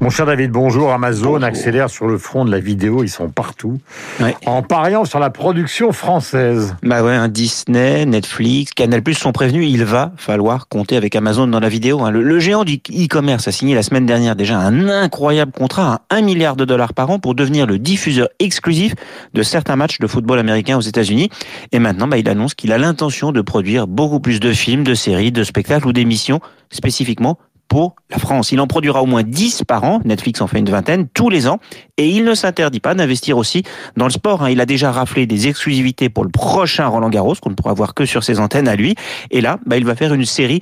Mon cher David, bonjour. Amazon accélère sur le front de la vidéo, ils sont partout. Ouais. En pariant sur la production française. Bah ouais, un Disney, Netflix, Canal Plus sont prévenus. Il va falloir compter avec Amazon dans la vidéo. hein. Le, le géant du e-commerce a signé la semaine dernière déjà un incroyable contrat à 1 milliard de dollars par an pour devenir le diffuseur exclusif de certains matchs de football américain aux États-Unis. Et maintenant, bah, il annonce qu'il a l'intention de produire beaucoup plus de films, de séries, de spectacles ou d'émissions spécifiquement pour la France. Il en produira au moins 10 par an, Netflix en fait une vingtaine, tous les ans, et il ne s'interdit pas d'investir aussi dans le sport. hein. Il a déjà raflé des exclusivités pour le prochain Roland Garros, qu'on ne pourra voir que sur ses antennes à lui, et là, bah, il va faire une série,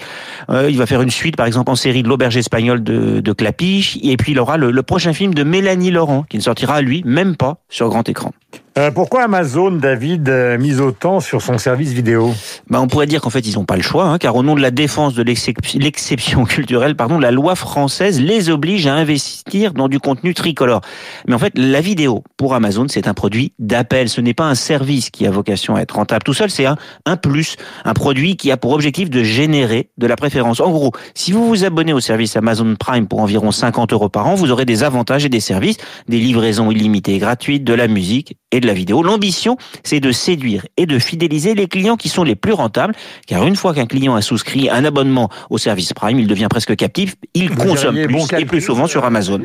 euh, il va faire une suite par exemple en série de l'auberge espagnole de, de Clapiche, et puis il aura le, le prochain film de Mélanie Laurent, qui ne sortira lui même pas sur grand écran. Euh, pourquoi Amazon, David, euh, mise autant sur son service vidéo Bah, on pourrait dire qu'en fait, ils n'ont pas le choix, hein, car au nom de la défense de l'excep- l'exception culturelle, pardon, la loi française les oblige à investir dans du contenu tricolore. Mais en fait, la vidéo, pour Amazon, c'est un produit d'appel. Ce n'est pas un service qui a vocation à être rentable tout seul, c'est un, un plus, un produit qui a pour objectif de générer de la préférence. En gros, si vous vous abonnez au service Amazon Prime pour environ 50 euros par an, vous aurez des avantages et des services, des livraisons illimitées et gratuites, de la musique et de la vidéo. L'ambition, c'est de séduire et de fidéliser les clients qui sont les plus rentables, car une fois qu'un client a souscrit un abonnement au service Prime, il devient presque captif, il Vous consomme plus bon et plus souvent sur Amazon.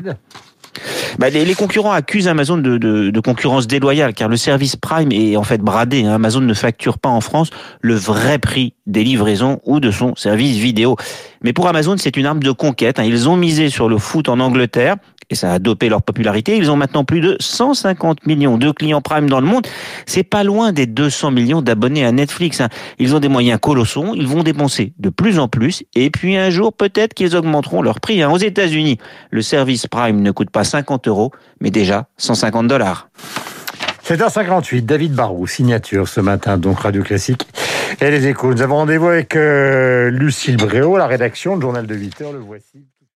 Bah, les, les concurrents accusent Amazon de, de- de concurrence déloyale, car le service Prime est en fait bradé. hein. Amazon ne facture pas en France le vrai prix des livraisons ou de son service vidéo. Mais pour Amazon, c'est une arme de conquête. hein. Ils ont misé sur le foot en Angleterre. Et ça a dopé leur popularité. Ils ont maintenant plus de 150 millions de clients Prime dans le monde. C'est pas loin des 200 millions d'abonnés à Netflix. hein. Ils ont des moyens colossaux. Ils vont dépenser de plus en plus. Et puis un jour, peut-être qu'ils augmenteront leur prix. hein. Aux États-Unis, le service Prime ne coûte pas 50 euros, mais déjà 150 dollars. 7h58, David Barrou, signature ce matin, donc Radio Classique et les échos. Nous avons rendez-vous avec euh, Lucille Bréau, la rédaction, le journal de 8h, le voici.